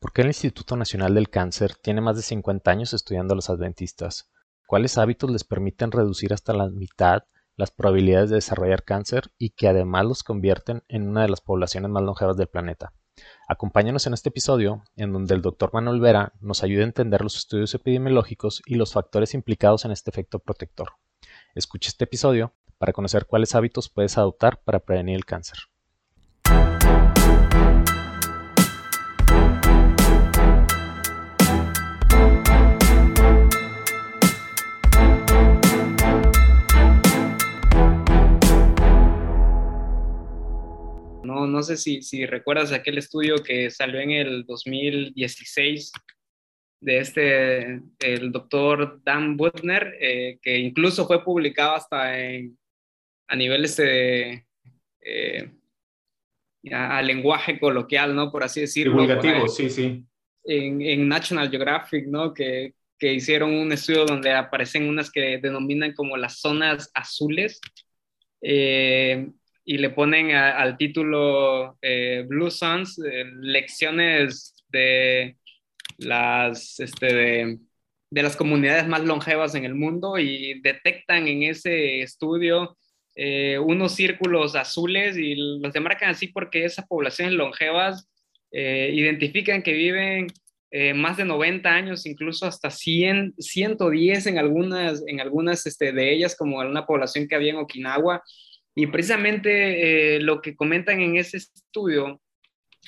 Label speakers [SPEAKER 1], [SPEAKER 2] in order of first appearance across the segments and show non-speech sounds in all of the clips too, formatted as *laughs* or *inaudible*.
[SPEAKER 1] ¿Por qué el Instituto Nacional del Cáncer tiene más de 50 años estudiando a los adventistas? ¿Cuáles hábitos les permiten reducir hasta la mitad las probabilidades de desarrollar cáncer y que además los convierten en una de las poblaciones más longevas del planeta? Acompáñanos en este episodio, en donde el Dr. Manuel Vera nos ayuda a entender los estudios epidemiológicos y los factores implicados en este efecto protector. Escucha este episodio para conocer cuáles hábitos puedes adoptar para prevenir el cáncer.
[SPEAKER 2] No sé si, si recuerdas aquel estudio que salió en el 2016 de este, el doctor Dan Butner, eh, que incluso fue publicado hasta en, a niveles de, eh, a lenguaje coloquial, ¿no? Por así decirlo.
[SPEAKER 3] Divulgativo, sí, sí.
[SPEAKER 2] En, en, National Geographic, ¿no? Que, que, hicieron un estudio donde aparecen unas que denominan como las zonas azules. Eh, y le ponen al título eh, Blue Suns, eh, lecciones de las, este, de, de, las comunidades más longevas en el mundo y detectan en ese estudio eh, unos círculos azules y los demarcan así porque esas poblaciones longevas identifican que viven más de 90 años, incluso hasta 100, 110 en algunas, en algunas este, de ellas, como una población que había en Okinawa, y precisamente eh, lo que comentan en ese estudio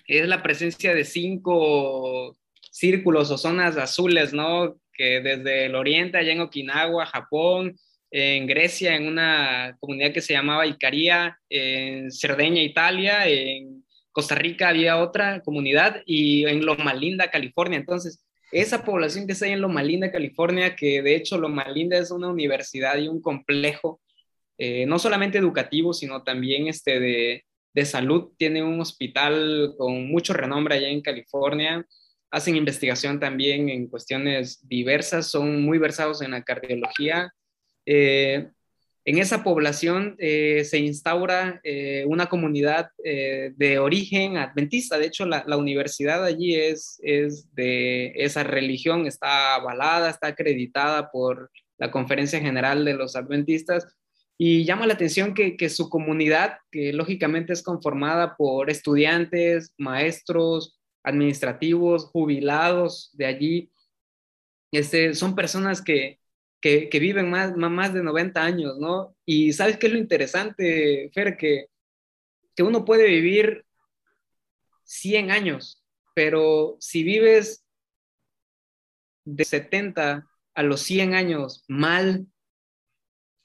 [SPEAKER 2] es la presencia de cinco círculos o zonas azules, ¿no? Que desde el oriente, allá en Okinawa, Japón, en Grecia, en una comunidad que se llamaba Icaria, en Cerdeña, Italia, en Costa Rica había otra comunidad y en Loma Linda, California. Entonces, esa población que está ahí en Loma Linda, California, que de hecho Loma Linda es una universidad y un complejo eh, no solamente educativo, sino también este de, de, salud. Tiene un hospital con mucho renombre allá en California. Hacen investigación también en cuestiones diversas, son muy versados en la cardiología. Eh, en esa población eh, se instaura una comunidad de origen adventista. De hecho, la, la, universidad allí es, es de esa religión, está avalada, está acreditada por la Conferencia General de los Adventistas y llama la atención que, que, su comunidad, que lógicamente es conformada por estudiantes, maestros, administrativos, jubilados de allí, este, son personas que, que, que viven más, más de 90 años, ¿no? Y sabes qué es lo interesante, Fer, que, que uno puede vivir 100 años, pero si vives de 70 a los 100 años mal,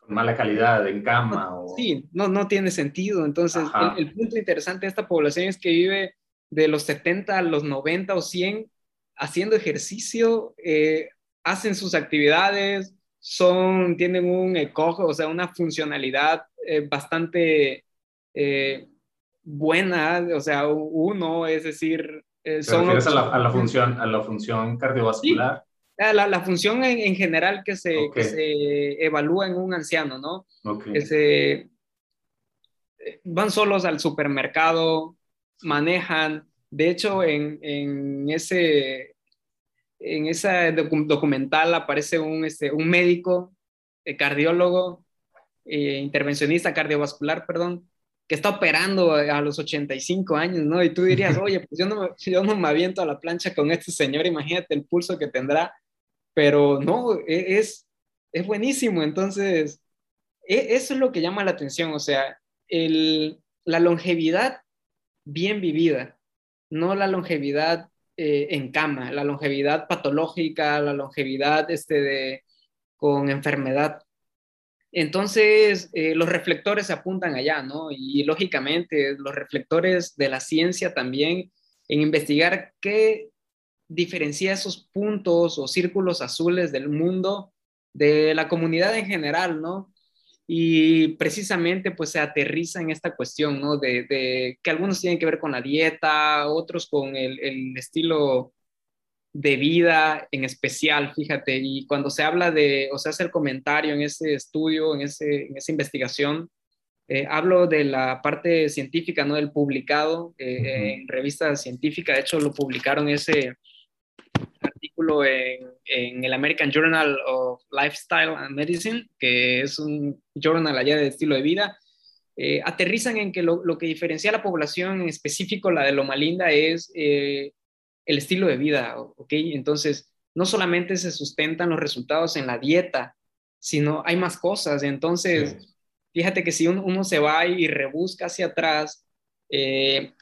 [SPEAKER 3] mala calidad en cama. O...
[SPEAKER 2] Sí, no, no tiene sentido. Entonces, el, punto interesante de esta población es que vive de los 70 a los 90 o 100 haciendo ejercicio, eh, hacen sus actividades, son, tienen un ecojo, o sea, una funcionalidad eh, bastante eh, buena, o sea, uno, es decir,
[SPEAKER 3] son... A la, a la, función, a la función cardiovascular?
[SPEAKER 2] Ah, la, la función en, en, general que se, que se evalúa en un anciano, ¿no? Que se, eh, van solos al supermercado, manejan. De hecho, en, en ese, en ese documental aparece un, este, un médico, eh, cardiólogo, eh, intervencionista cardiovascular, perdón, que está operando a los 85 años, ¿no? Y tú dirías, *laughs* oye, pues yo no, yo no me aviento a la plancha con este señor, imagínate el pulso que tendrá pero no, e, es, es buenísimo. Entonces, e, eso es lo que llama la atención, o sea, el, la longevidad bien vivida, no la longevidad eh, en cama, la longevidad patológica, la longevidad este, de, con enfermedad. Entonces, eh, los reflectores apuntan allá, ¿no? Y lógicamente, los reflectores de la ciencia también en investigar qué diferencia esos puntos o círculos azules del mundo de la comunidad en general, ¿no? Y precisamente pues se aterriza en esta cuestión, ¿no? De, que algunos tienen que ver con la dieta, otros con el, estilo de vida en especial, fíjate, y cuando se habla de, o se hace el comentario en ese estudio, en, ese, en esa investigación, Eh, hablo de la parte científica, ¿no? Del publicado eh, en revistas científicas. De hecho, lo publicaron ese artículo en, en, el American Journal of Lifestyle and Medicine, que es un journal allá de estilo de vida. Eh, aterrizan en que lo, lo, que diferencia a la población, en específico la de Loma Linda, es el estilo de vida, ¿ok? Entonces, no solamente se sustentan los resultados en la dieta, sino hay más cosas. Entonces, fíjate que si uno, se va y rebusca hacia atrás, eh,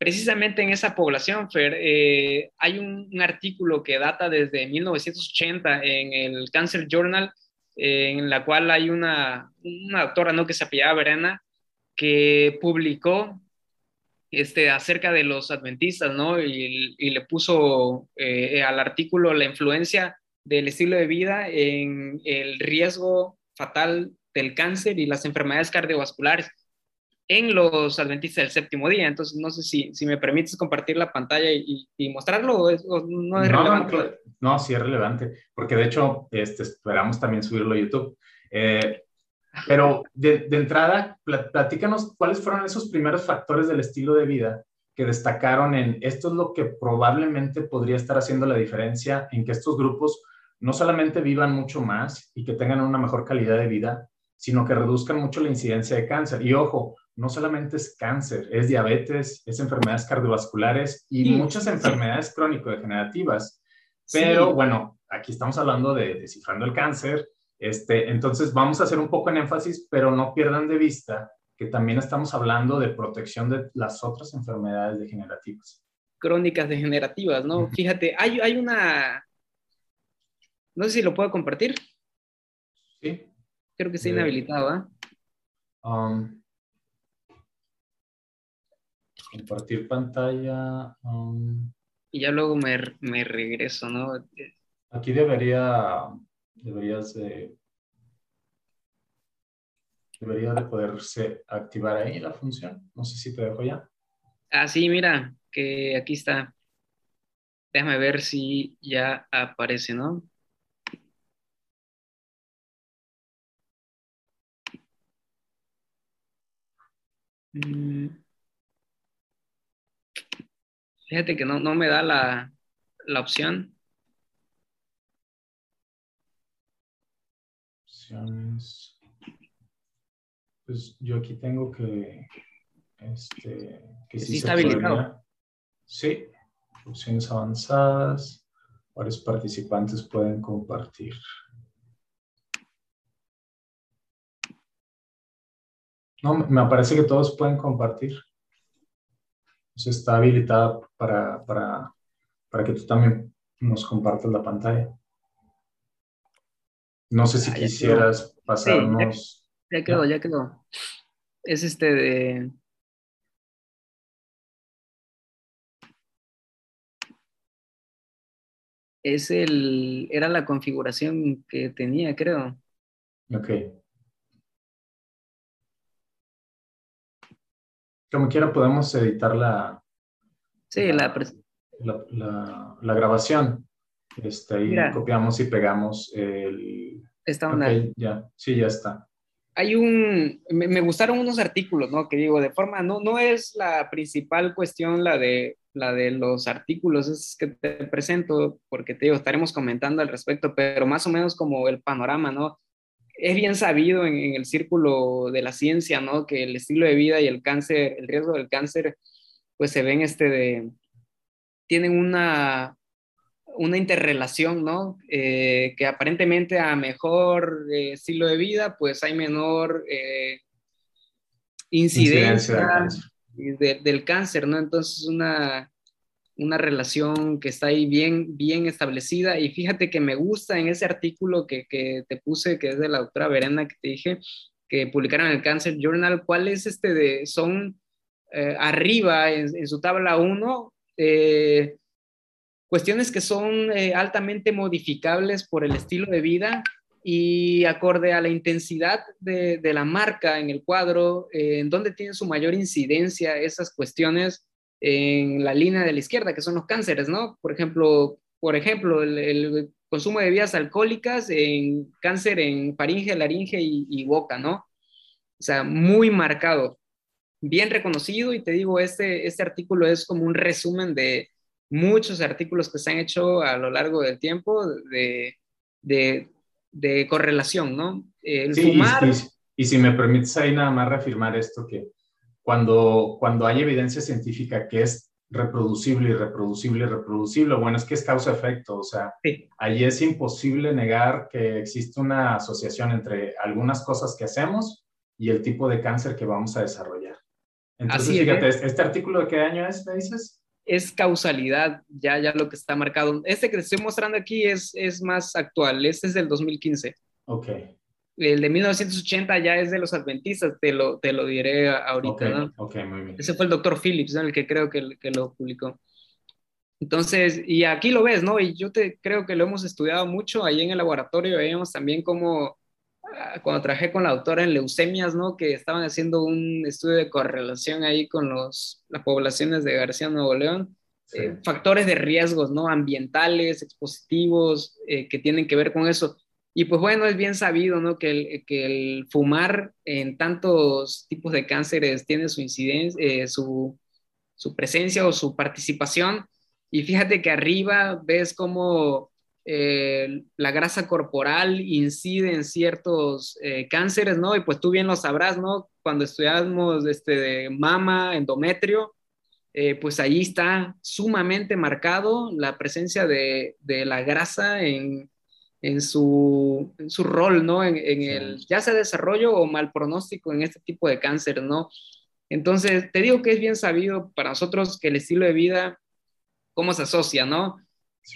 [SPEAKER 2] precisamente en esa población, Fer, eh, hay un, artículo que data desde 1980 en el Cancer Journal, eh, en la cual hay una, una doctora ¿no? que se apellaba Verena, que publicó este, acerca de los adventistas, ¿no? Y, y le puso al artículo la influencia del estilo de vida en el riesgo fatal del cáncer y las enfermedades cardiovasculares en los adventistas del séptimo día. Entonces, no sé si, si me permites compartir la pantalla y, mostrarlo o, no es relevante.
[SPEAKER 3] No, sí es relevante, porque de hecho este, esperamos también subirlo a YouTube. Eh, pero de, de, entrada, platícanos cuáles fueron esos primeros factores del estilo de vida que destacaron en esto es lo que probablemente podría estar haciendo la diferencia en que estos grupos no solamente vivan mucho más y que tengan una mejor calidad de vida, sino que reduzcan mucho la incidencia de cáncer. Y ojo, no solamente es cáncer, es diabetes, es enfermedades cardiovasculares y muchas enfermedades crónico-degenerativas. Pero bueno, aquí estamos hablando de descifrando el cáncer. Este, entonces vamos a hacer un poco en énfasis, pero no pierdan de vista que también estamos hablando de protección de las otras enfermedades degenerativas.
[SPEAKER 2] Crónicas degenerativas, ¿no? Fíjate, hay, hay una, no sé si lo puedo compartir.
[SPEAKER 3] Sí.
[SPEAKER 2] Creo que está inhabilitado, ¿ah?
[SPEAKER 3] Um, compartir pantalla. Um,
[SPEAKER 2] y ya luego me, me, regreso, ¿no?
[SPEAKER 3] Aquí debería, deberías de, debería de poderse activar ahí la función. No sé si te dejo ya.
[SPEAKER 2] Ah, sí, mira, que aquí está. Déjame ver si ya aparece, ¿no? Mm. Fíjate que no, no me da la, la opción.
[SPEAKER 3] Opciones. Pues yo aquí tengo que, este, que
[SPEAKER 2] sí, está habilitado.
[SPEAKER 3] Sí, opciones avanzadas. Varios participantes pueden compartir. No, me parece que todos pueden compartir. Está habilitada para, para, para que tú también nos compartas la pantalla. No sé si ah, quisieras pasarnos.
[SPEAKER 2] ya, quedó, ya quedó. Es este de. Es el. Era la configuración que tenía, creo.
[SPEAKER 3] Ok. Como quiera podemos editar la,
[SPEAKER 2] sí, la,
[SPEAKER 3] la, la, grabación. Este, ahí copiamos y pegamos el...
[SPEAKER 2] Está una...
[SPEAKER 3] ya, sí, ya está.
[SPEAKER 2] Hay un... Me, gustaron unos artículos, ¿no? Que digo, de forma... No, no es la principal cuestión la de, la de los artículos es que te presento, porque te digo, estaremos comentando al respecto, pero más o menos como el panorama, ¿no? Es bien sabido en, el círculo de la ciencia, ¿no? Que el estilo de vida y el cáncer, el riesgo del cáncer, pues se ven este de, tienen una, una interrelación, ¿no? Eh, que aparentemente a mejor eh, estilo de vida, pues hay menor eh, incidencia, del cáncer, ¿no? Entonces una, una relación que está ahí bien, bien establecida. Y fíjate que me gusta en ese artículo que, que te puse, que es de la doctora Verena, que te dije, que publicaron en el Cancer Journal, cuál es este de, son eh, arriba en, su tabla 1, eh, cuestiones que son eh, altamente modificables por el estilo de vida y acorde a la intensidad de, de la marca en el cuadro, en donde tienen su mayor incidencia esas cuestiones en la línea de la izquierda, que son los cánceres, ¿no? Por ejemplo, por ejemplo el, consumo de bebidas alcohólicas en cáncer en faringe, laringe y, boca, ¿no? o sea, muy marcado, bien reconocido y te digo, este, este artículo es como un resumen de muchos artículos que se han hecho a lo largo del tiempo de, de, de correlación, ¿no?
[SPEAKER 3] El fumar... Y, y, si me permites ahí nada más reafirmar esto, que cuando, cuando hay evidencia científica que es reproducible y reproducible y reproducible, bueno, es que es causa-efecto, o sea, ahí es imposible negar que existe una asociación entre algunas cosas que hacemos y el tipo de cáncer que vamos a desarrollar. Entonces, fíjate, ¿este artículo de qué año es, me dices?
[SPEAKER 2] Es causalidad, ya, ya lo que está marcado. Este que te estoy mostrando aquí es, es más actual, este es del 2015.
[SPEAKER 3] Ok.
[SPEAKER 2] El de 1980 ya es de los adventistas, te lo, te lo diré ahorita,
[SPEAKER 3] okay,
[SPEAKER 2] ¿no?
[SPEAKER 3] Ok, muy bien.
[SPEAKER 2] Ese fue el doctor Phillips, ¿no? El que creo que, que lo publicó. Entonces, y aquí lo ves, ¿no? Y yo te creo que lo hemos estudiado mucho ahí en el laboratorio, veíamos también cómo ah, cuando trabajé con la doctora en leucemias, ¿no? Que estaban haciendo un estudio de correlación ahí con los, las poblaciones de García Nuevo León. Eh, factores de riesgos, ¿no? Ambientales, expositivos, eh, que tienen que ver con eso. Y pues bueno, es bien sabido, ¿no? Que el, que el fumar en tantos tipos de cánceres tiene su incidencia, eh, su, presencia o su participación. Y fíjate que arriba ves cómo eh, la grasa corporal incide en ciertos eh, cánceres, ¿no? Y pues tú bien lo sabrás, ¿no? Cuando estudiamos este, mama, endometrio, pues ahí está sumamente marcado la presencia de, de la grasa en en su, su rol, ¿no? En, el ya sea desarrollo o mal pronóstico en este tipo de cáncer, ¿no? Entonces, te digo que es bien sabido para nosotros que el estilo de vida, cómo se asocia, ¿no?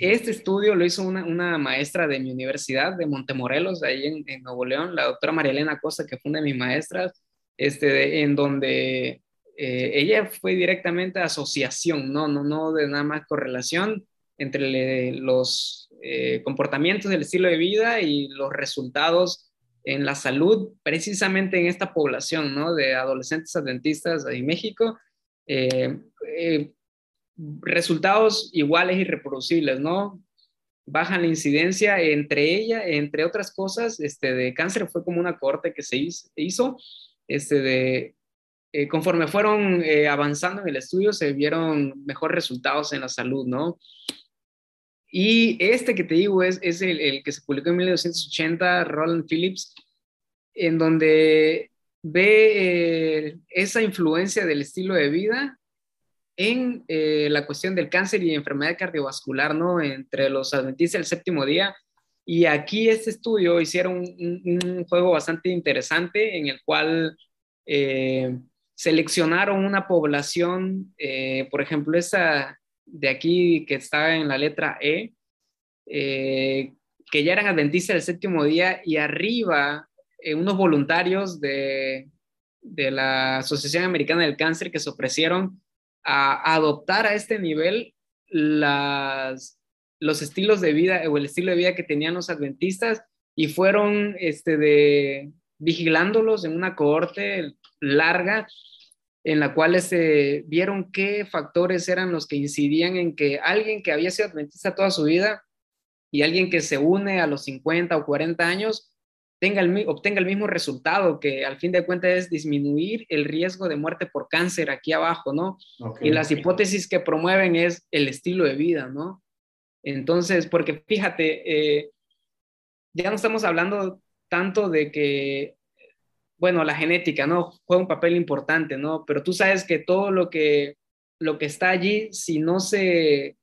[SPEAKER 2] Este estudio lo hizo una, una, maestra de mi universidad, de Montemorelos, ahí en, en, Nuevo León, la doctora María Elena Costa, que fue una de mis maestras, este, en donde eh, ella fue directamente asociación, ¿no? No, no de nada más correlación entre los eh, comportamientos del estilo de vida y los resultados en la salud, precisamente en esta población de adolescentes adventistas en México, eh, eh, resultados iguales y reproducibles, ¿no? Bajan la incidencia entre ella, entre otras cosas, este, de cáncer fue como una corte que se hizo, este, de, conforme fueron avanzando en el estudio, se vieron mejores resultados en la salud, ¿no? Y este que te digo es, es el, el, que se publicó en 1980, Roland Phillips, en donde ve eh, esa influencia del estilo de vida en eh, la cuestión del cáncer y enfermedad cardiovascular, ¿no? Entre los adventistas del séptimo día. Y aquí este estudio hicieron un, un juego bastante interesante en el cual eh, seleccionaron una población, por ejemplo, esa de aquí que está en la letra E, eh, que ya eran adventistas del séptimo día y arriba eh, unos voluntarios de, de, la Asociación Americana del Cáncer que se ofrecieron a, adoptar a este nivel las, los estilos de vida o el estilo de vida que tenían los adventistas y fueron este, de, vigilándolos en una cohorte larga en la cual se vieron qué factores eran los que incidían en que alguien que había sido adventista toda su vida y alguien que se une a los 50 o 40 años tenga el, obtenga el mismo resultado, que al fin de cuentas es disminuir el riesgo de muerte por cáncer aquí abajo, ¿no? y las hipótesis que promueven es el estilo de vida, ¿no? Entonces, porque fíjate, eh, ya no estamos hablando tanto de que bueno, la genética, ¿no? Juega un papel importante, ¿no? Pero tú sabes que todo lo que, lo que está allí, si no se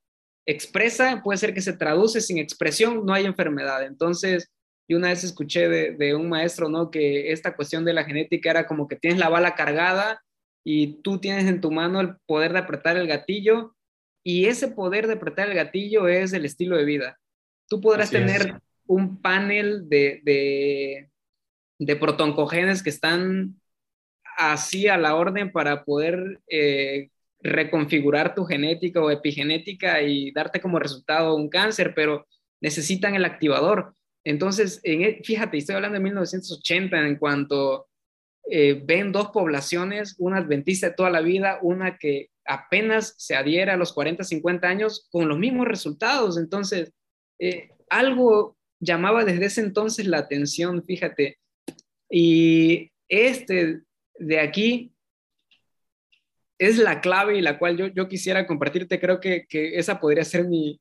[SPEAKER 2] expresa, puede ser que se traduce, sin expresión no hay enfermedad. Entonces, yo una vez escuché de, un maestro, ¿no? Que esta cuestión de la genética era como que tienes la bala cargada y tú tienes en tu mano el poder de apretar el gatillo y ese poder de apretar el gatillo es el estilo de vida. Tú podrás tener un panel de, de protoncogenes que están así a la orden para poder eh, reconfigurar tu genética o epigenética y darte como resultado un cáncer, pero necesitan el activador. Entonces, en, e, fíjate, estoy hablando de 1980 en cuanto eh, ven dos poblaciones, una adventista de toda la vida, una que apenas se adhiera a los 40, 50 años con los mismos resultados. Entonces, eh, algo llamaba desde ese entonces la atención, fíjate, y Este de aquí es la clave y la cual yo, yo quisiera compartirte. Creo que, que esa podría ser mi,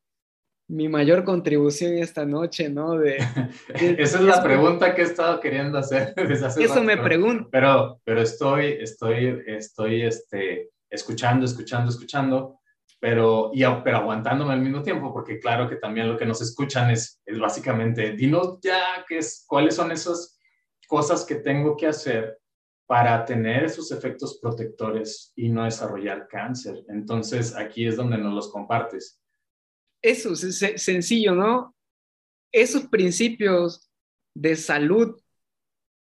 [SPEAKER 2] mi mayor contribución esta noche, ¿no? De, *laughs*
[SPEAKER 3] Esa es la pregunta que he estado queriendo hacer *laughs* desde hace
[SPEAKER 2] Eso me pregunto.
[SPEAKER 3] Pero, pero estoy, estoy, estoy este, escuchando, escuchando, escuchando, pero, y, pero aguantándome al mismo tiempo, porque claro que también lo que nos escuchan es, es básicamente, dinos ya qué es, cuáles son esas cosas que tengo que hacer para tener esos efectos protectores y no desarrollar cáncer. Entonces, aquí es donde nos los compartes
[SPEAKER 2] eso, es sencillo, ¿no? Esos principios de salud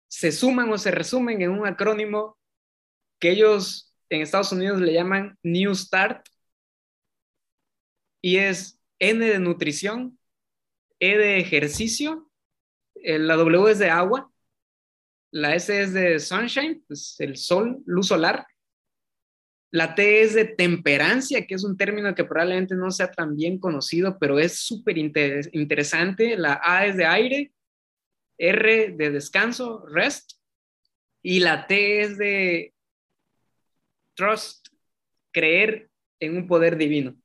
[SPEAKER 2] se suman o se resumen en un acrónimo que ellos en Estados Unidos le llaman New Start y es N de nutrición, E de ejercicio, eh, la W es de agua, la S es de sunshine, pues el sol, luz solar, la T es de temperancia, que es un término que probablemente no sea tan bien conocido, pero es súper interesante. La A es de aire, R de descanso, rest, y la T es de trust, creer en un poder divino.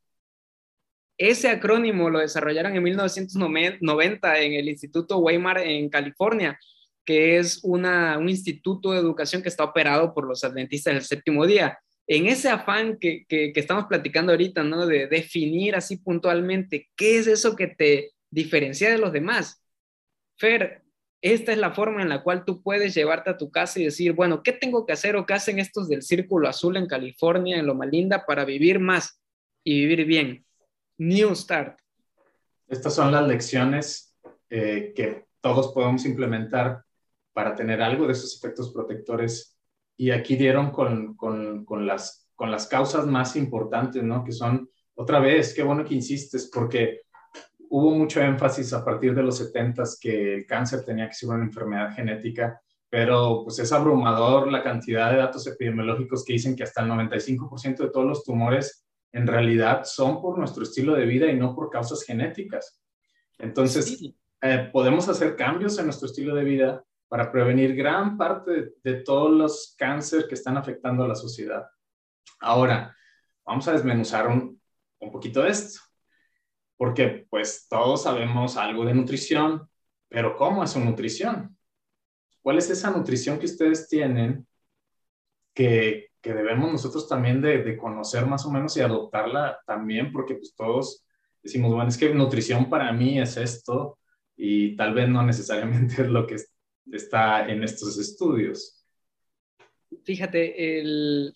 [SPEAKER 2] Ese acrónimo lo desarrollaron en 1990 en el Instituto Weimar en California, que es un instituto de educación que está operado por los adventistas del séptimo día en ese afán que, estamos platicando ahorita, ¿no? De definir así puntualmente qué es eso que te diferencia de los demás. Fer, esta es la forma en la cual tú puedes llevarte a tu casa y decir, bueno, ¿qué tengo que hacer o qué hacen estos del Círculo Azul en California, en Loma Linda, para vivir más y vivir bien? New Start.
[SPEAKER 3] Estas son las lecciones eh, que todos podemos implementar para tener algo de esos efectos protectores y aquí dieron con, con, con, las, con las causas más importantes, ¿no? Que son, otra vez, qué bueno que insistes, porque hubo mucho énfasis a partir de los 70 que el cáncer tenía que ser una enfermedad genética, pero pues es abrumador la cantidad de datos epidemiológicos que dicen que hasta el 95% de todos los tumores en realidad son por nuestro estilo de vida y no por causas genéticas. Entonces, eh, podemos hacer cambios en nuestro estilo de vida para prevenir gran parte de, todos los cánceres que están afectando a la sociedad. Ahora, vamos a desmenuzar un, un poquito de esto, porque pues todos sabemos algo de nutrición, pero ¿cómo es su nutrición? ¿Cuál es esa nutrición que ustedes tienen que, que debemos nosotros también de, de, conocer más o menos y adoptarla también? Porque pues todos decimos, bueno, es que nutrición para mí es esto y tal vez no necesariamente *laughs* es lo que está en estos estudios?
[SPEAKER 2] Fíjate, el...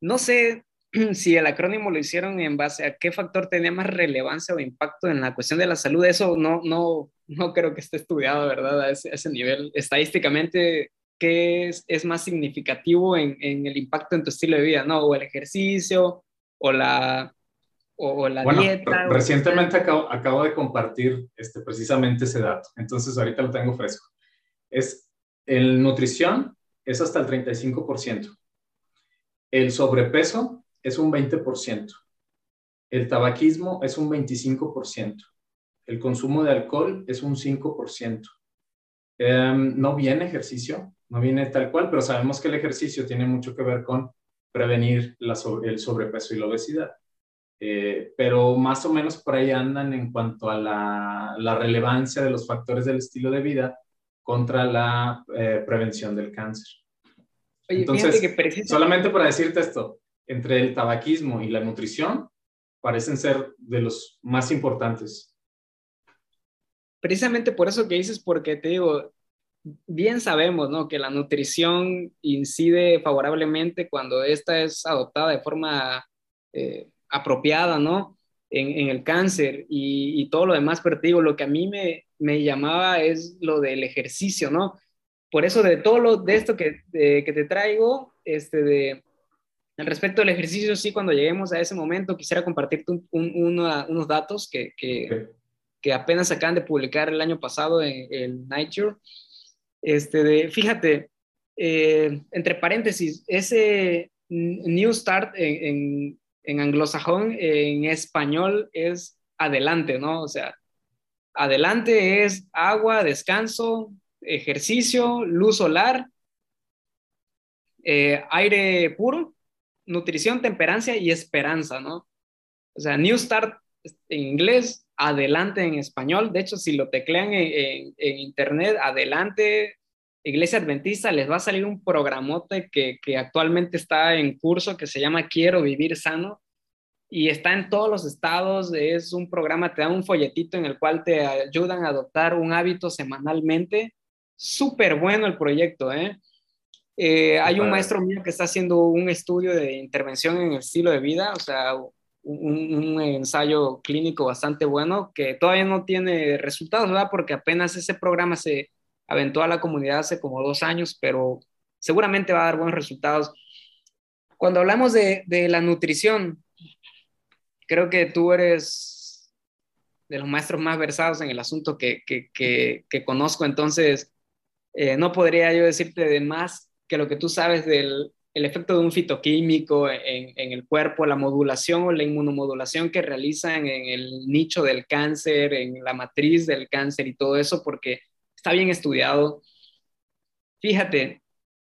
[SPEAKER 2] no sé *clears throat* si el acrónimo lo hicieron en base a qué factor tenía más relevancia o impacto en la cuestión de la salud. Eso no, no, no creo que esté estudiado, ¿verdad? A ese, nivel. Estadísticamente, ¿qué es, es más significativo en, en, el impacto en tu estilo de vida? ¿No? O el ejercicio, o la, o la dieta.
[SPEAKER 3] Recientemente acabo, acabo, de compartir este, precisamente ese dato, entonces ahorita lo tengo fresco es el nutrición es hasta el 35%. El sobrepeso es un 20%. El tabaquismo es un 25%. El consumo de alcohol es un 5%. Em, no viene ejercicio, no viene tal cual, pero sabemos que el ejercicio tiene mucho que ver con prevenir el sobrepeso y la obesidad. Eh, pero más o menos por ahí andan en cuanto a la relevancia de los factores del estilo de vida contra la eh, prevención del cáncer. Entonces, solamente para decirte esto, entre el tabaquismo y la nutrición parecen ser de los más importantes.
[SPEAKER 2] Precisamente por eso que dices, porque te digo, bien sabemos, ¿no? Que la nutrición incide favorablemente cuando esta es adoptada de forma eh, apropiada, ¿no? En, el cáncer y, y, todo lo demás, pero te digo, lo que a mí me, me llamaba es lo del ejercicio, ¿no? Por eso de todo lo de esto que, que te traigo, este de al respecto del ejercicio, sí, cuando lleguemos a ese momento, quisiera compartirte unos datos que, que, que, apenas acaban de publicar el año pasado en, el Nature. Este de, fíjate, eh, entre paréntesis, ese New Start en, en, en anglosajón, en español es adelante, ¿no? O sea, adelante es agua, descanso, ejercicio, luz solar eh, aire puro, nutrición, temperancia y esperanza, ¿no? O sea, New Start en inglés, adelante en español. De hecho, si lo teclean en, internet, adelante, Iglesia Adventista, les va a salir un programote que, que actualmente está en curso que se llama Quiero Vivir Sano y está en todos los estados. Es un programa, te da un folletito en el cual te ayudan a adoptar un hábito semanalmente. Súper bueno el proyecto, ¿eh? Eh, hay un maestro mío que está haciendo un estudio de intervención en el estilo de vida, o sea, un, ensayo clínico bastante bueno que todavía no tiene resultados, ¿verdad? Porque apenas ese programa se aventó a la comunidad hace como dos años, pero seguramente va a dar buenos resultados. Cuando hablamos de, de la nutrición, creo que tú eres de los maestros más versados en el asunto que, que, que, conozco, entonces eh, no podría yo decirte de más que lo que tú sabes del el efecto de un fitoquímico en, en, el cuerpo, la modulación o la inmunomodulación que realizan en el nicho del cáncer, en la matriz del cáncer y todo eso, porque está bien estudiado. Fíjate.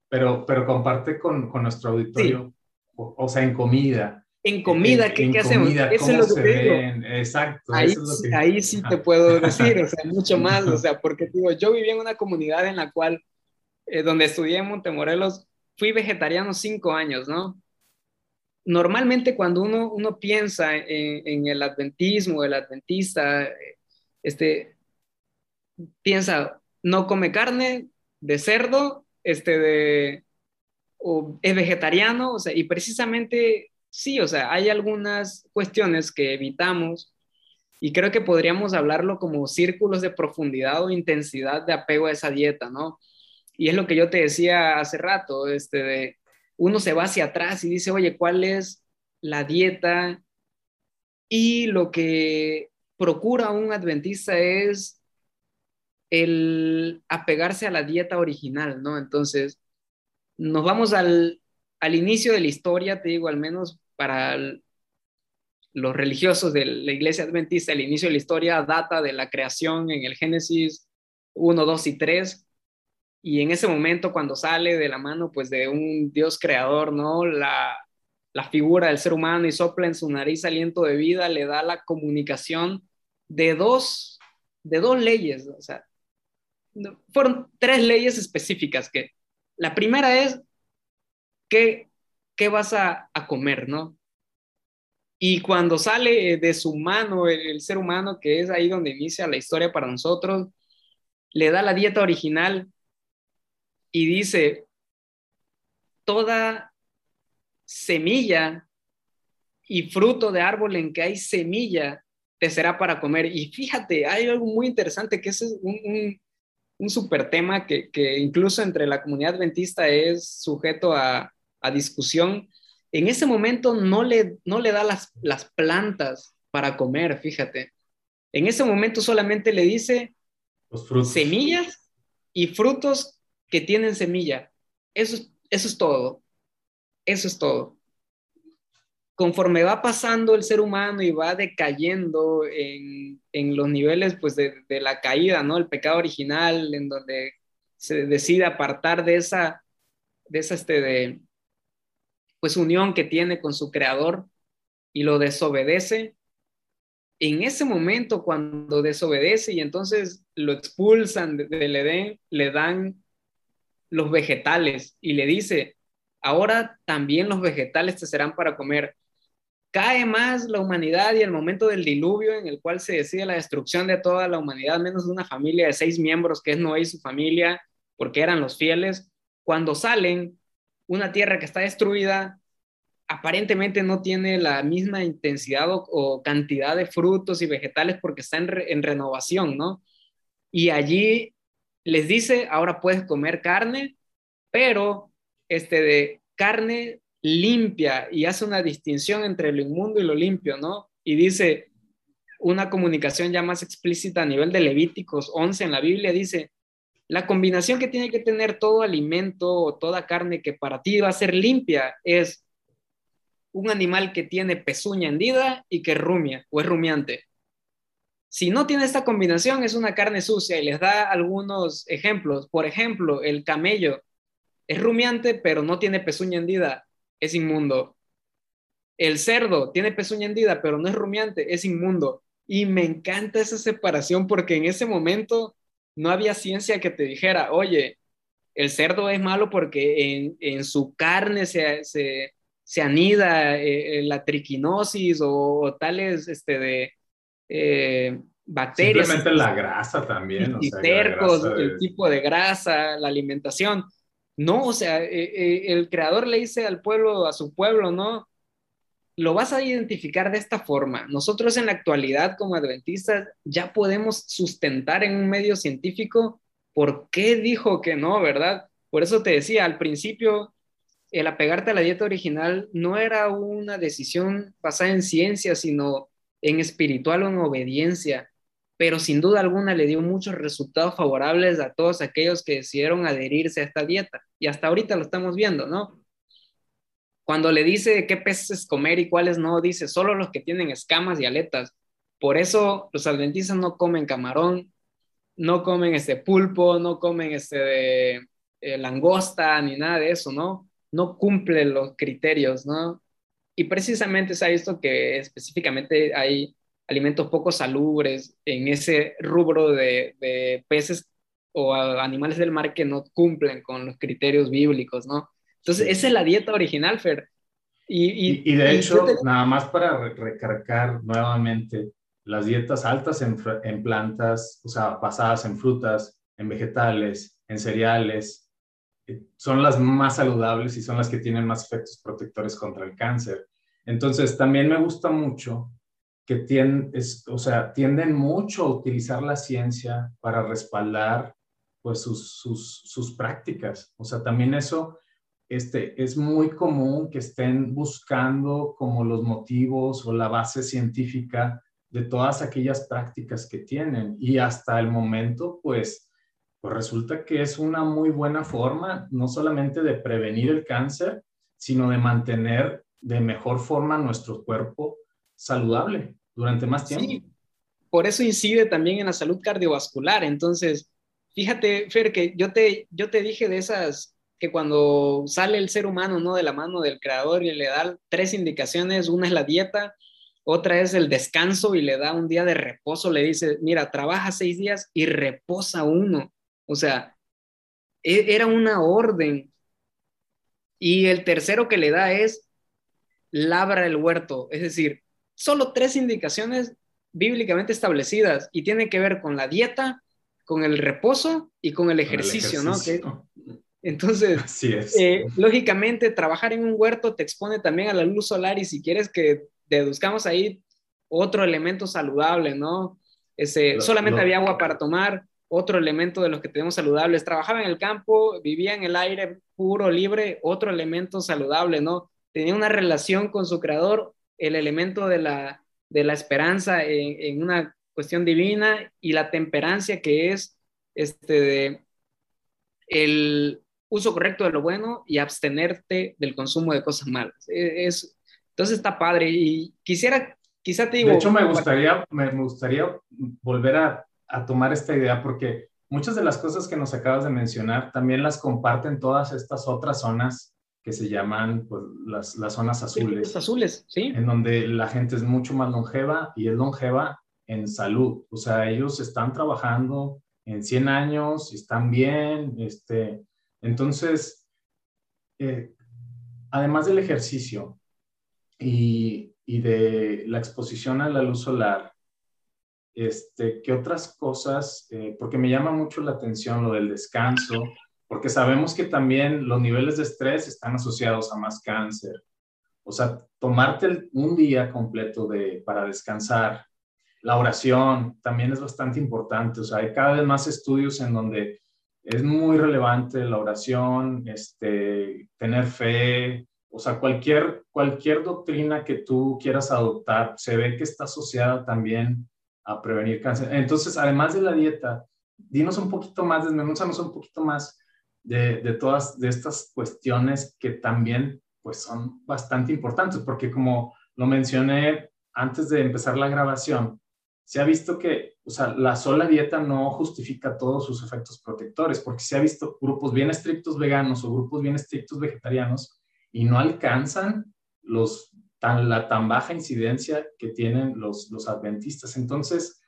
[SPEAKER 3] Pero, pero comparte con, con nuestro auditorio, o, sea, en comida.
[SPEAKER 2] En comida, ¿qué, ¿qué hacemos?
[SPEAKER 3] Comida,
[SPEAKER 2] eso
[SPEAKER 3] es lo que ven? Exacto.
[SPEAKER 2] Ahí, ahí sí te puedo decir, o sea, mucho más, o sea, porque digo, yo viví en una comunidad en la cual eh, donde estudié en Montemorelos, fui vegetariano cinco años, ¿no? Normalmente cuando uno, uno piensa en, el adventismo, el adventista, este, piensa, no come carne de cerdo, este, de, o es vegetariano, o sea, y precisamente sí, o sea, hay algunas cuestiones que evitamos y creo que podríamos hablarlo como círculos de profundidad o intensidad de apego a esa dieta, ¿no? Y es lo que yo te decía hace rato, este, de, uno se va hacia atrás y dice, oye, ¿cuál es la dieta? Y lo que procura un adventista es el apegarse a la dieta original, ¿no? Entonces, nos vamos al, al inicio de la historia, te digo, al menos para los religiosos de la iglesia adventista, el inicio de la historia data de la creación en el Génesis 1, 2 y 3, y en ese momento cuando sale de la mano pues de un Dios creador, ¿no? La, la figura del ser humano y sopla en su nariz aliento de vida, le da la comunicación de dos, de dos leyes, o sea, fueron tres leyes específicas que la primera es qué, qué vas a, a comer, ¿no? Y cuando sale de su mano el, el, ser humano, que es ahí donde inicia la historia para nosotros, le da la dieta original y dice, toda semilla y fruto de árbol en que hay semilla te será para comer. Y fíjate, hay algo muy interesante que es un, un, super tema que, incluso entre la comunidad adventista es sujeto a, discusión. En ese momento no le, no le da las, las plantas para comer, fíjate. En ese momento solamente le dice semillas y frutos que tienen semilla. Eso, eso es todo. Eso es todo. Conforme va pasando el ser humano y va decayendo en, en los niveles pues, de, de, la caída, ¿no? El pecado original, en donde se decide apartar de esa, de esa este, de, pues, unión que tiene con su creador y lo desobedece, en ese momento cuando desobedece y entonces lo expulsan del Edén, le dan los vegetales y le dice, ahora también los vegetales te serán para comer. Cae más la humanidad y el momento del diluvio en el cual se decide la destrucción de toda la humanidad, menos una familia de seis miembros, que es Noé y su familia, porque eran los fieles. Cuando salen, una tierra que está destruida, aparentemente no tiene la misma intensidad o, cantidad de frutos y vegetales porque está en, en renovación, ¿no? Y allí les dice, ahora puedes comer carne, pero este de carne limpia y hace una distinción entre lo inmundo y lo limpio, ¿no? Y dice una comunicación ya más explícita a nivel de Levíticos 11 en la Biblia, dice, la combinación que tiene que tener todo alimento o toda carne que para ti va a ser limpia es un animal que tiene pezuña hendida y que rumia o es rumiante. Si no tiene esta combinación, es una carne sucia y les da algunos ejemplos. Por ejemplo, el camello. es rumiante, pero no tiene pezuña hendida, es inmundo. El cerdo tiene pezuña hendida, pero no es rumiante, es inmundo. Y me encanta esa separación porque en ese momento no había ciencia que te dijera, oye, el cerdo es malo porque en, su carne se, se, anida eh, eh, la triquinosis o, tales este, de eh, bacterias.
[SPEAKER 3] Simplemente la grasa también.
[SPEAKER 2] Y, tercos, el tipo de grasa, la alimentación. No, o sea, el creador le dice al pueblo, a su pueblo, ¿no? Lo vas a identificar de esta forma. Nosotros en la actualidad como adventistas ya podemos sustentar en un medio científico por qué dijo que no, ¿verdad? Por eso te decía, al principio el apegarte a la dieta original no era una decisión basada en ciencia, sino en espiritual o en obediencia, pero sin duda alguna le dio muchos resultados favorables a todos aquellos que decidieron adherirse a esta dieta. Y hasta ahorita lo estamos viendo, ¿no? Cuando le dice qué peces comer y cuáles no, dice solo los que tienen escamas y aletas. Por eso los adventistas no comen camarón, no comen este pulpo, no comen este de, eh, langosta ni nada de eso, ¿no? No cumplen los criterios, ¿no? Y precisamente se ha visto que específicamente hay alimentos poco salubres en ese rubro de, de peces o animales del mar que no cumplen con los criterios bíblicos, ¿no? Entonces, esa es la dieta original, Fer.
[SPEAKER 3] Y, de hecho, nada más para recargar nuevamente, las dietas altas en, en, plantas, o sea, basadas en frutas, en vegetales, en cereales, eh, son las más saludables y son las que tienen más efectos protectores contra el cáncer. Entonces, también me gusta mucho que tienden, o sea, tienden mucho a utilizar la ciencia para respaldar pues sus, sus, sus prácticas. O sea, también eso este, es muy común que estén buscando como los motivos o la base científica de todas aquellas prácticas que tienen. Y hasta el momento, pues, pues resulta que es una muy buena forma, no solamente de prevenir el cáncer, sino de mantener de mejor forma nuestro cuerpo saludable durante más tiempo. Sí,
[SPEAKER 2] por eso incide también en la salud cardiovascular. Entonces, fíjate, Fer, que yo te, yo te dije de esas que cuando sale el ser humano, ¿no? De la mano del creador y le da tres indicaciones, una es la dieta, otra es el descanso y le da un día de reposo, le dice, mira, trabaja seis días y reposa uno. O sea, e, era una orden. Y el tercero que le da es, labra el huerto, es decir, solo tres indicaciones bíblicamente establecidas y tiene que ver con la dieta, con el reposo y con el ejercicio, ¿no? Entonces, eh, lógicamente, trabajar en un huerto te expone también a la luz solar y si quieres que deduzcamos ahí otro elemento saludable, ¿no? Ese, solamente había agua para tomar, otro elemento de los que tenemos saludables. Trabajaba en el campo, vivía en el aire puro, libre, otro elemento saludable, ¿no? Tenía una relación con su creador, el elemento de la, de la esperanza en, en una cuestión divina y la temperancia que es este de el, uso correcto de lo bueno y abstenerte del consumo de cosas malas. E, es, entonces está padre y quisiera, quizá te digo...
[SPEAKER 3] De hecho, me gustaría, me gustaría volver a, a tomar esta idea porque muchas de las cosas que nos acabas de mencionar también las comparten todas estas otras zonas que se llaman pues, las, las zonas azules.
[SPEAKER 2] azules, sí.
[SPEAKER 3] En donde la gente es mucho más longeva y es longeva en salud. O sea, ellos están trabajando en 100 años, están bien, este, entonces, eh, además del ejercicio y, de la exposición a la luz solar, este, ¿qué otras cosas? Eh, porque me llama mucho la atención lo del descanso, porque sabemos que también los niveles de estrés están asociados a más cáncer. O sea, tomarte un día completo de, para descansar. La oración también es bastante importante. O sea, hay cada vez más estudios en donde es muy relevante la oración, este, tener fe, o sea, cualquier, cualquier doctrina que tú quieras adoptar se ve que está asociada también a prevenir cáncer. Entonces, además de la dieta, dinos un poquito más, desmenúzanos un poquito más de, de todas de estas cuestiones que también pues son bastante importantes, porque como lo mencioné antes de empezar la grabación, se ha visto que, o sea, la sola dieta no justifica todos sus efectos protectores, porque se ha visto grupos bien estrictos veganos o grupos bien estrictos vegetarianos y no alcanzan los, tan, la tan baja incidencia que tienen los, los adventistas. Entonces,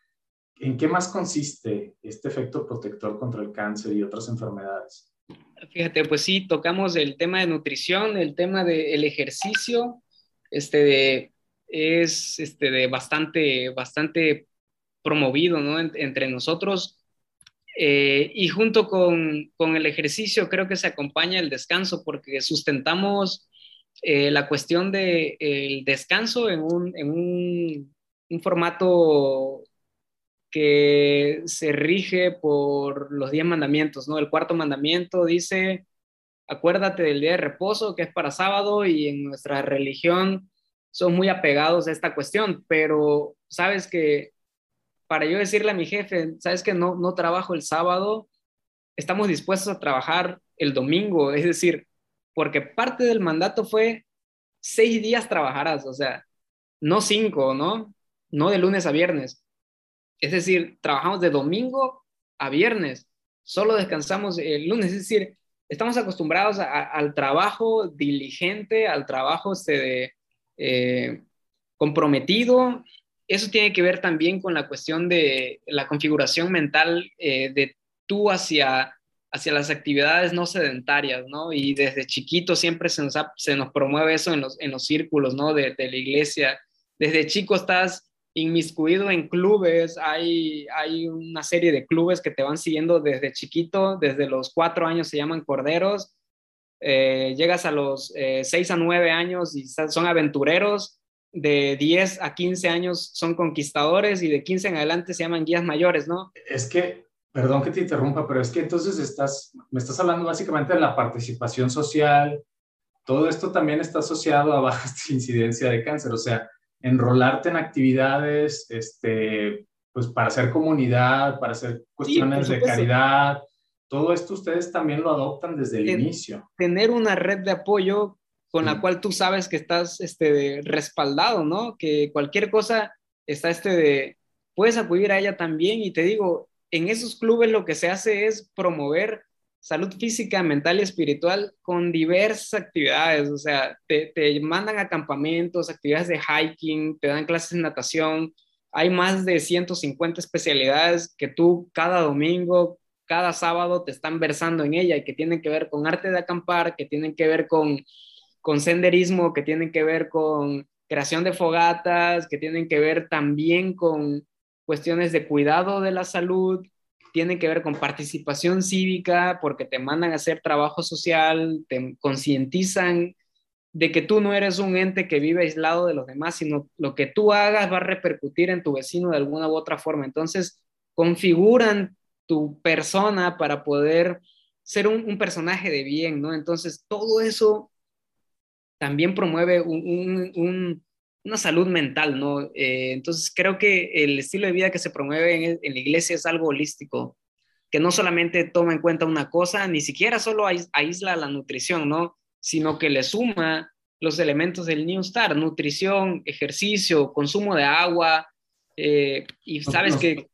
[SPEAKER 3] ¿en qué más consiste este efecto protector contra el cáncer y otras enfermedades?
[SPEAKER 2] Fíjate, pues sí, tocamos el tema de nutrición, el tema del ejercicio, este es este de bastante, bastante promovido ¿no? entre nosotros. Eh, y junto con, con, el ejercicio creo que se acompaña el descanso porque sustentamos eh, la cuestión del de, descanso en, un, en un, un, formato que se rige por los diez mandamientos, ¿no? El cuarto mandamiento dice, acuérdate del día de reposo, que es para sábado, y en nuestra religión son muy apegados a esta cuestión, pero sabes que para yo decirle a mi jefe, sabes que no, no trabajo el sábado, estamos dispuestos a trabajar el domingo, es decir, porque parte del mandato fue seis días trabajarás, o sea, no cinco, ¿no? No de lunes a viernes. Es decir, trabajamos de domingo a viernes, solo descansamos el lunes, es decir, estamos acostumbrados al trabajo diligente, al trabajo este eh, comprometido. Eso tiene que ver también con la cuestión de la configuración mental eh, de tú hacia, hacia las actividades no sedentarias, ¿no? Y desde chiquito siempre se nos, se nos promueve eso en los, en los círculos, ¿no? De, la iglesia. Desde chico estás inmiscuido en clubes, hay, hay una serie de clubes que te van siguiendo desde chiquito, desde los cuatro años se llaman corderos, eh, llegas a los eh, seis a nueve años y son aventureros, de 10 a 15 años son conquistadores y de 15 en adelante se llaman guías mayores, ¿no?
[SPEAKER 3] Es que, perdón que te interrumpa, pero es que entonces estás, me estás hablando básicamente de la participación social, todo esto también está asociado a baja *laughs* incidencia de cáncer, o sea, enrolarte en actividades, este, pues para hacer comunidad, para hacer cuestiones de caridad. Todo esto ustedes también lo adoptan desde el inicio.
[SPEAKER 2] Tener una red de apoyo con la cual tú sabes que estás este, respaldado, ¿no? Que cualquier cosa está este de, puedes acudir a ella también. Y te digo, en esos clubes lo que se hace es promover salud física, mental y espiritual con diversas actividades, o sea, te, mandan a campamentos, actividades de hiking, te dan clases de natación, hay más de 150 especialidades que tú cada domingo, cada sábado te están versando en ella y que tienen que ver con arte de acampar, que tienen que ver con, con senderismo, que tienen que ver con creación de fogatas, que tienen que ver también con cuestiones de cuidado de la salud, tiene que ver con participación cívica, porque te mandan a hacer trabajo social, te concientizan de que tú no eres un ente que vive aislado de los demás, sino lo que tú hagas va a repercutir en tu vecino de alguna u otra forma. Entonces, configuran tu persona para poder ser un, personaje de bien, ¿no? Entonces, todo eso también promueve un, una salud mental, ¿no? Eh, entonces creo que el estilo de vida que se promueve en, la iglesia es algo holístico, que no solamente toma en cuenta una cosa, ni siquiera solo aísla la nutrición, ¿no? Sino que le suma los elementos del New Star, nutrición, ejercicio, consumo de agua, eh, y sabes que...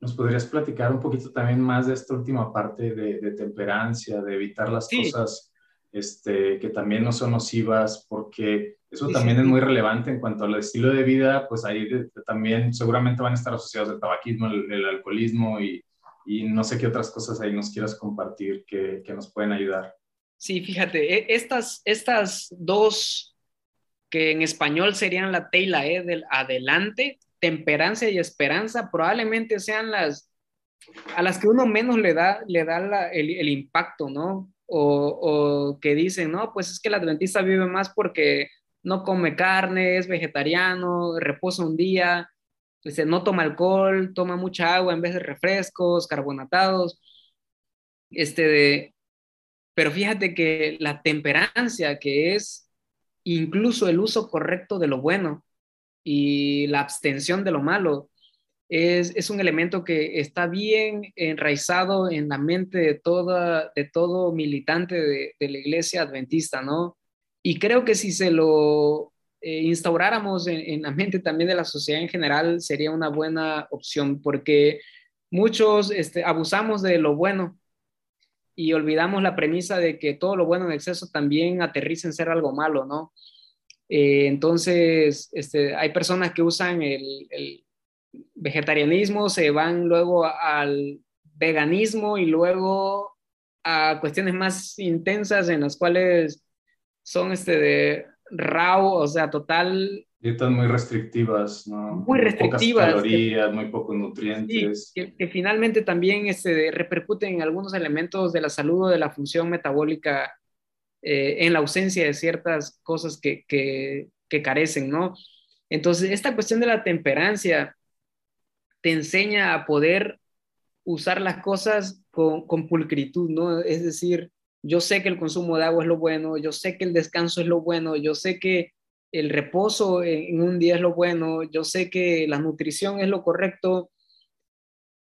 [SPEAKER 3] ¿Nos podrías platicar un poquito también más de esta última parte de, temperancia, de evitar las cosas este, que también no son nocivas, porque eso también es muy relevante en cuanto al estilo de vida, pues ahí también seguramente van a estar asociados el tabaquismo, el, alcoholismo y, y, no sé qué otras cosas ahí nos quieras compartir que, que nos pueden ayudar.
[SPEAKER 2] Sí, fíjate, e, estas, estas dos que en español serían la T y la E del adelante, temperancia y esperanza, probablemente sean las a las que uno menos le da, le da el, el, impacto, ¿no? O, que dicen, no, pues es que el adventista vive más porque no come carne, es vegetariano, reposa un día, dice, no toma alcohol, toma mucha agua en vez de refrescos, carbonatados. Este pero fíjate que la temperancia, que es incluso el uso correcto de lo bueno y la abstención de lo malo, es, un elemento que está bien enraizado en la mente de, toda, de todo militante de, la iglesia adventista, ¿no? Y creo que si se lo eh, instauráramos en, la mente también de la sociedad en general, sería una buena opción, porque muchos este, abusamos de lo bueno y olvidamos la premisa de que todo lo bueno en exceso también aterriza en ser algo malo, ¿no? Eh, entonces, este, hay personas que usan el, el, vegetarianismo, se van luego al veganismo y luego a cuestiones más intensas en las cuales son este de raw, o sea, total.
[SPEAKER 3] Dietas muy restrictivas, ¿no?
[SPEAKER 2] Muy restrictivas.
[SPEAKER 3] Pocas calorías, muy pocos nutrientes.
[SPEAKER 2] que, finalmente también este, repercuten en algunos elementos de la salud o de la función metabólica eh, en la ausencia de ciertas cosas que, que, que carecen, ¿no? Entonces, esta cuestión de la temperancia te enseña a poder usar las cosas con, pulcritud, ¿no? Es decir, yo sé que el consumo de agua es lo bueno, yo sé que el descanso es lo bueno, yo sé que el reposo en un día es lo bueno, yo sé que la nutrición es lo correcto,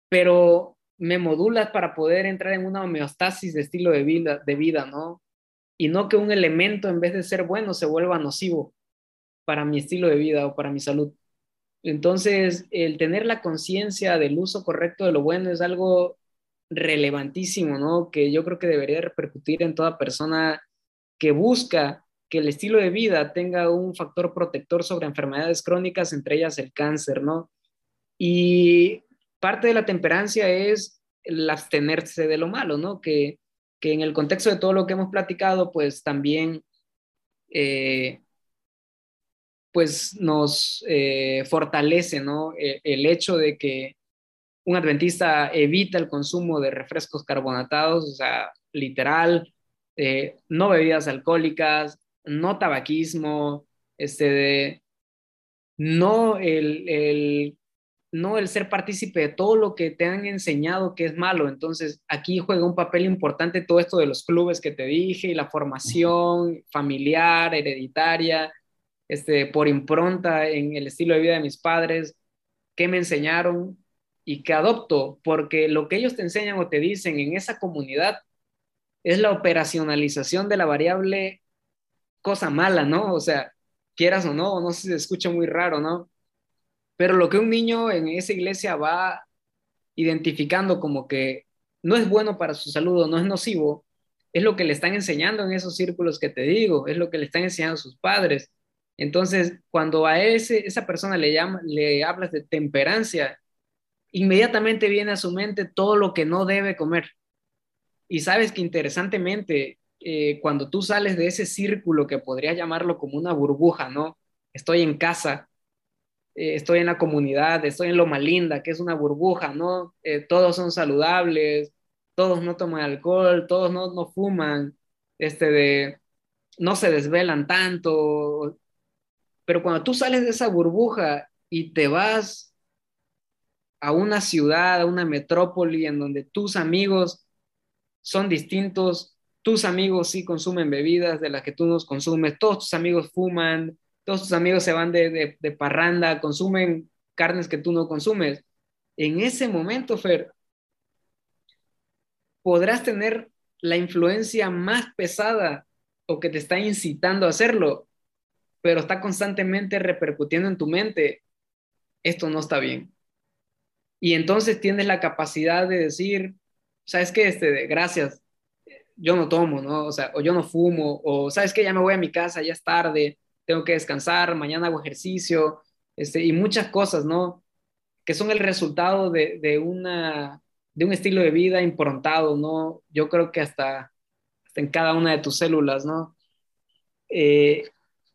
[SPEAKER 2] pero me modulas para poder entrar en una homeostasis de estilo de vida, de vida, ¿no? Y no que un elemento en vez de ser bueno se vuelva nocivo para mi estilo de vida o para mi salud. Entonces, el tener la conciencia del uso correcto de lo bueno es algo relevantísimo, ¿no? Que yo creo que debería repercutir en toda persona que busca que el estilo de vida tenga un factor protector sobre enfermedades crónicas, entre ellas el cáncer, ¿no? Y parte de la temperancia es el abstenerse de lo malo, ¿no? Que, en el contexto de todo lo que hemos platicado, pues también, eh, pues nos eh, fortalece, ¿no? E, el hecho de que un adventista evita el consumo de refrescos carbonatados, o sea, literal, eh, no bebidas alcohólicas, no tabaquismo, este, no el, no el ser partícipe de todo lo que te han enseñado que es malo. Entonces, aquí juega un papel importante todo esto de los clubes que te dije y la formación familiar, hereditaria, este, por impronta en el estilo de vida de mis padres, que me enseñaron, y que adopto, porque lo que ellos te enseñan o te dicen en esa comunidad es la operacionalización de la variable cosa mala, ¿no? O sea, quieras o no, no sé si se escucha muy raro, ¿no? Pero lo que un niño en esa iglesia va identificando como que no es bueno para su salud o no es nocivo, es lo que le están enseñando en esos círculos que te digo, es lo que le están enseñando sus padres. Entonces, cuando a ese, esa persona le, llama, le hablas de temperancia, inmediatamente viene a su mente todo lo que no debe comer. Y sabes que interesantemente, eh, cuando tú sales de ese círculo que podrías llamarlo como una burbuja, ¿no? Estoy en casa, eh, estoy en la comunidad, estoy en Loma Linda, que es una burbuja, ¿no? Eh, todos son saludables, todos no toman alcohol, todos no, no fuman, este de, no se desvelan tanto. Pero cuando tú sales de esa burbuja y te vas a una ciudad, a una metrópoli en donde tus amigos son distintos, tus amigos sí consumen bebidas de las que tú no consumes, todos tus amigos fuman, todos tus amigos se van de, parranda, consumen carnes que tú no consumes. En ese momento, Fer, podrás tener la influencia más pesada o que te está incitando a hacerlo, pero está constantemente repercutiendo en tu mente, esto no está bien. Y entonces tienes la capacidad de decir, ¿sabes qué? Este, gracias, yo no tomo, ¿no? O sea, o yo no fumo, o ¿sabes qué? Ya me voy a mi casa, ya es tarde, tengo que descansar, mañana hago ejercicio, este, y muchas cosas, ¿no? Que son el resultado de, de, una, de un estilo de vida improntado, ¿no? Yo creo que hasta, hasta en cada una de tus células, ¿no? Eh,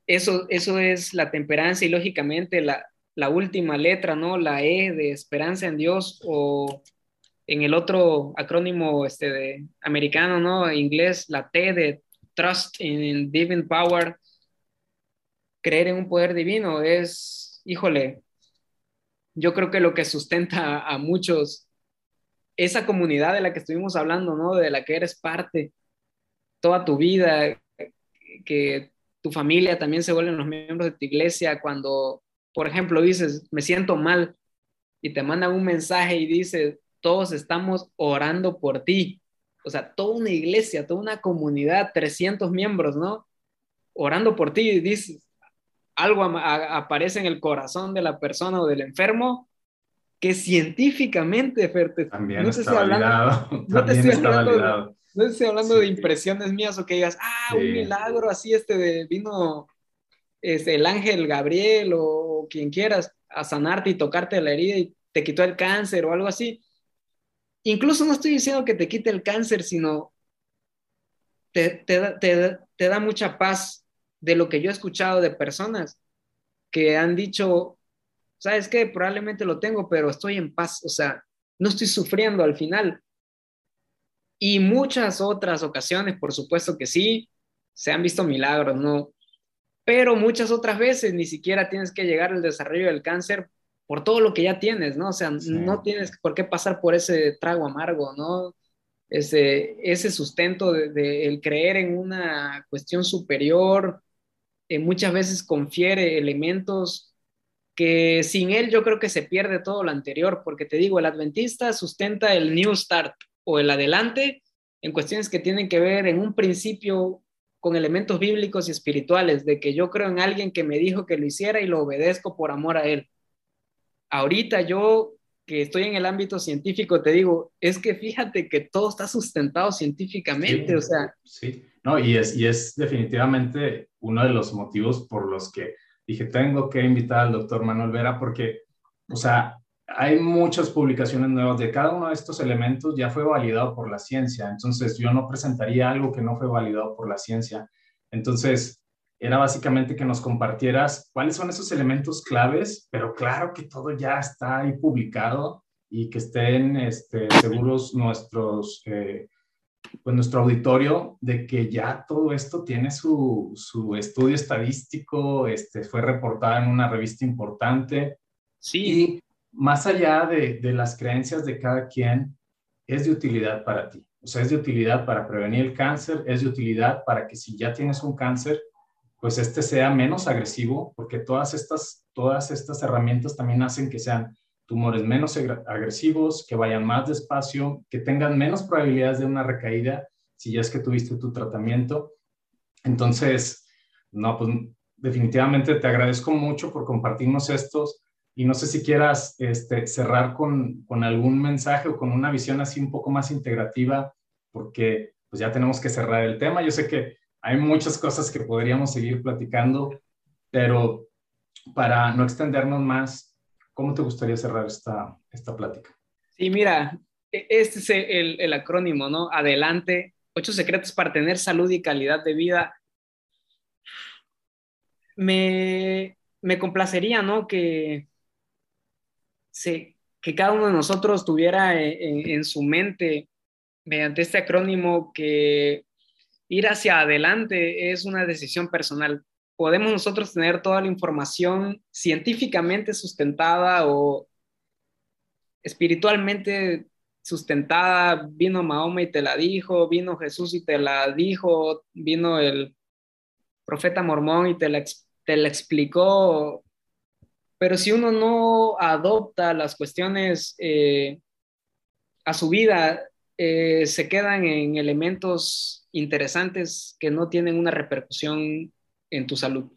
[SPEAKER 2] eso, eso es la temperancia y lógicamente la, la última letra, ¿no? La E de esperanza en Dios o en el otro acrónimo este de americano, ¿no? Inglés, la T de trust in divine power. Creer en un poder divino es, híjole, yo creo que lo que sustenta a muchos, esa comunidad de la que estuvimos hablando, ¿no? De la que eres parte toda tu vida, que tu familia también se vuelven los miembros de tu iglesia cuando por ejemplo, dices, me siento mal y te mandan un mensaje y dice, todos estamos orando por ti. O sea, toda una iglesia, toda una comunidad, 300 miembros, ¿no? Orando por ti. Y dices, algo aparece en el corazón de la persona o del enfermo que científicamente,
[SPEAKER 3] También no te estoy hablando, no te estoy hablando,
[SPEAKER 2] no estoy hablando de impresiones mías o que digas, ah, un milagro así, este de, vino este, el ángel Gabriel o quien quieras a sanarte y tocarte la herida y te quitó el cáncer o algo así. Incluso no estoy diciendo que te quite el cáncer, sino te, te, te, te da mucha paz de lo que yo he escuchado de personas que han dicho, sabes qué, probablemente lo tengo, pero estoy en paz, o sea, no estoy sufriendo al final. Y muchas otras ocasiones, por supuesto que sí, se han visto milagros, ¿no? Pero muchas otras veces ni siquiera tienes que llegar al desarrollo del cáncer por todo lo que ya tienes, ¿no? O sea, no tienes por qué pasar por ese trago amargo, ¿no? Ese, ese sustento de, el creer en una cuestión superior, eh, muchas veces confiere elementos que sin él yo creo que se pierde todo lo anterior, porque te digo, el adventista sustenta el New Start o el adelante en cuestiones que tienen que ver en un principio con elementos bíblicos y espirituales, de que yo creo en alguien que me dijo que lo hiciera y lo obedezco por amor a él. Ahorita yo que estoy en el ámbito científico, te digo, es que fíjate que todo está sustentado científicamente, o sea.
[SPEAKER 3] Sí, no, y es, y es definitivamente uno de los motivos por los que dije, tengo que invitar al doctor Manuel Vera porque, o sea, hay muchas publicaciones nuevas de cada uno de estos elementos ya fue validado por la ciencia, entonces yo no presentaría algo que no fue validado por la ciencia. Entonces, era básicamente que nos compartieras cuáles son esos elementos claves, pero claro que todo ya está ahí publicado y que estén este, seguros nuestros eh, pues nuestro auditorio de que ya todo esto tiene su, su estudio estadístico, este, fue reportado en una revista importante.
[SPEAKER 2] Sí.
[SPEAKER 3] Y más allá de, las creencias de cada quien, es de utilidad para ti. O sea, es de utilidad para prevenir el cáncer, es de utilidad para que si ya tienes un cáncer, pues este sea menos agresivo, porque todas estas, todas estas herramientas también hacen que sean tumores menos agresivos, que vayan más despacio, que tengan menos probabilidades de una recaída si ya es que tuviste tu tratamiento. Entonces, no, pues definitivamente te agradezco mucho por compartirnos estos y no sé si quieras este, cerrar con, con algún mensaje o con una visión así un poco más integrativa, porque pues ya tenemos que cerrar el tema. Yo sé que hay muchas cosas que podríamos seguir platicando, pero para no extendernos más, ¿Cómo te gustaría cerrar esta, esta plática?
[SPEAKER 2] Sí, mira, e, este es el, el acrónimo, ¿no? Adelante, ocho secretos para tener salud y calidad de vida. Me, me complacería, ¿no? Que, sí, que cada uno de nosotros tuviera en, en, su mente, mediante este acrónimo, que ir hacia adelante es una decisión personal. Podemos nosotros tener toda la información científicamente sustentada o espiritualmente sustentada, vino Mahoma y te la dijo, vino Jesús y te la dijo, vino el profeta mormón y te la, te la explicó, pero si uno no adopta las cuestiones eh, a su vida, eh, se quedan en elementos interesantes que no tienen una repercusión en tu salud.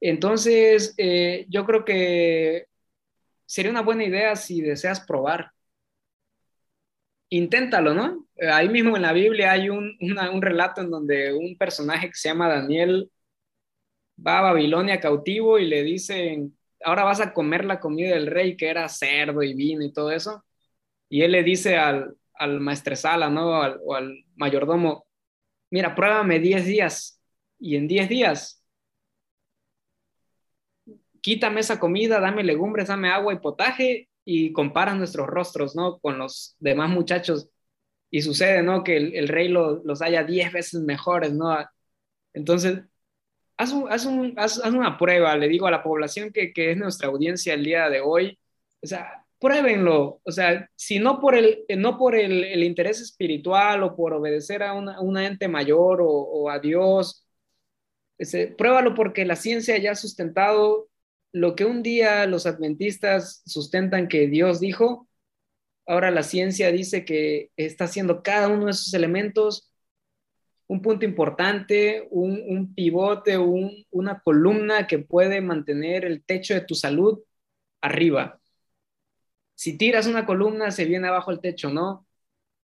[SPEAKER 2] Entonces, eh, yo creo que sería una buena idea si deseas probar. Inténtalo, ¿no? Ahí mismo en la Biblia hay un, un relato en donde un personaje que se llama Daniel va a Babilonia cautivo y le dicen, ahora vas a comer la comida del rey, que era cerdo y vino y todo eso. Y él le dice al, al maestresala, ¿no? o al mayordomo, mira, pruébame 10 días y en 10 días, quítame esa comida, dame legumbres, dame agua y potaje y compara nuestros rostros, ¿no? Con los demás muchachos. Y sucede, ¿no? Que el, rey los haya 10 veces mejores, ¿no? Entonces, haz, una prueba, le digo a la población que, es nuestra audiencia el día de hoy, o sea, pruébenlo, o sea, si no por el, no por el, interés espiritual o por obedecer a una, ente mayor o, o a Dios, ese, pruébalo porque la ciencia ya ha sustentado lo que un día los adventistas sustentan que Dios dijo, ahora la ciencia dice que está haciendo cada uno de esos elementos un punto importante, un, pivote, una columna que puede mantener el techo de tu salud arriba. Si tiras una columna, se viene abajo el techo, ¿no?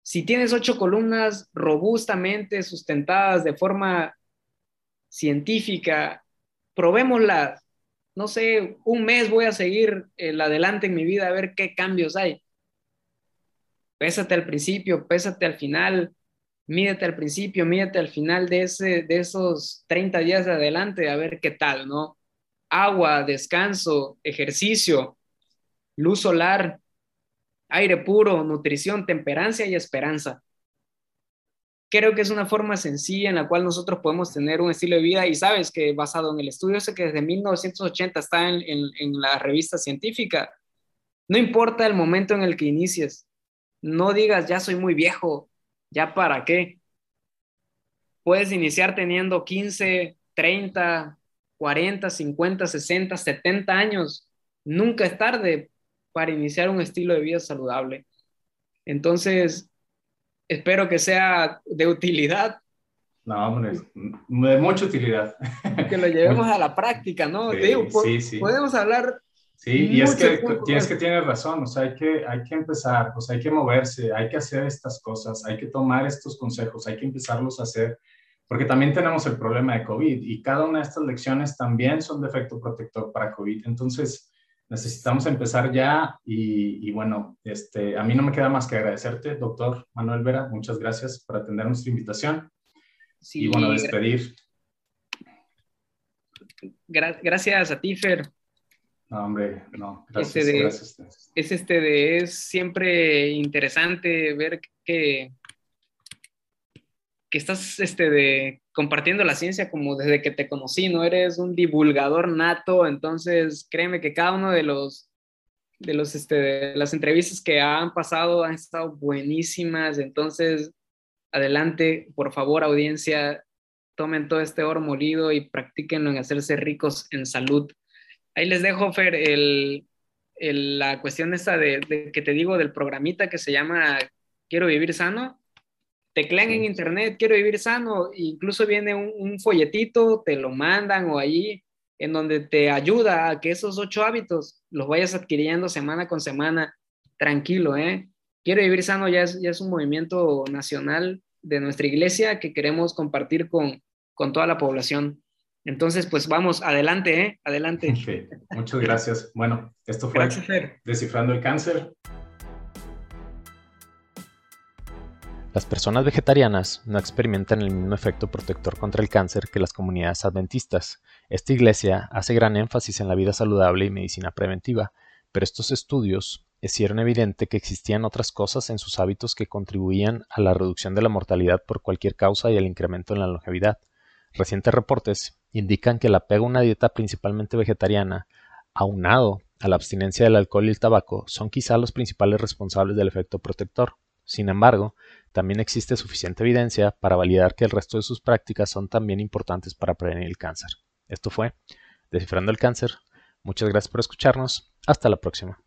[SPEAKER 2] Si tienes ocho columnas robustamente sustentadas de forma científica, probémoslas. No sé, un mes voy a seguir el adelante en mi vida a ver qué cambios hay. Pésate al principio, pésate al final, mídete al principio, mídete al final de, ese, de esos 30 días de adelante, a ver qué tal, ¿no? Agua, descanso, ejercicio, luz solar, aire puro, nutrición, temperancia y esperanza. Creo que es una forma sencilla en la cual nosotros podemos tener un estilo de vida y sabes que basado en el estudio ese que desde 1980 está en, en la revista científica, no importa el momento en el que inicies, no digas ya soy muy viejo, ¿Ya para qué? Puedes iniciar teniendo 15, 30, 40, 50, 60, 70 años. Nunca es tarde para iniciar un estilo de vida saludable. Entonces, espero que sea de utilidad.
[SPEAKER 3] No, hombre, de mucha utilidad.
[SPEAKER 2] Que lo llevemos a la *laughs* práctica, ¿no? Sí, sí, Podemos hablar
[SPEAKER 3] Sí, y es que tienes que tienes razón, o sea, hay que, hay que empezar, o sea, hay que moverse, hay que hacer estas cosas, hay que tomar estos consejos, hay que empezarlos a hacer, porque también tenemos el problema de COVID y cada una de estas lecciones también son de efecto protector para COVID. Entonces, necesitamos empezar ya y, y bueno, este, a mí no me queda más que agradecerte, doctor Manuel Vera, muchas gracias por atender nuestra invitación. Sí, y bueno, despedir.
[SPEAKER 2] Gracias a ti, Fer,
[SPEAKER 3] no, hombre, no, gracias, este
[SPEAKER 2] Es, este de, es siempre interesante ver que, que estás este de, compartiendo la ciencia como desde que te conocí, ¿no? Eres un divulgador nato, entonces créeme que cada uno de los, de los, este, de las entrevistas que han pasado han estado buenísimas, entonces adelante, por favor, audiencia, tomen todo este oro molido y practíquenlo en hacerse ricos en salud ahí les dejo, Fer, el, la cuestión esta de, que te digo del programita que se llama Quiero vivir sano. Teclean en internet, quiero vivir sano, incluso viene un, folletito, te lo mandan o allí, en donde te ayuda a que esos ocho hábitos los vayas adquiriendo semana con semana, tranquilo, ¿eh? Quiero vivir sano ya es, ya es un movimiento nacional de nuestra iglesia que queremos compartir con, con toda la población. Entonces, pues vamos, adelante, ¿eh? Adelante.
[SPEAKER 3] Muchas gracias. Bueno, esto fue Descifrando el Cáncer.
[SPEAKER 1] Las personas vegetarianas no experimentan el mismo efecto protector contra el cáncer que las comunidades adventistas. Esta iglesia hace gran énfasis en la vida saludable y medicina preventiva, pero estos estudios hicieron evidente que existían otras cosas en sus hábitos que contribuían a la reducción de la mortalidad por cualquier causa y al incremento en la longevidad. Recientes reportes indican que el apego a una dieta principalmente vegetariana, aunado a la abstinencia del alcohol y el tabaco, son quizá los principales responsables del efecto protector. Sin embargo, también existe suficiente evidencia para validar que el resto de sus prácticas son también importantes para prevenir el cáncer. Esto fue Descifrando el Cáncer. Muchas gracias por escucharnos. Hasta la próxima.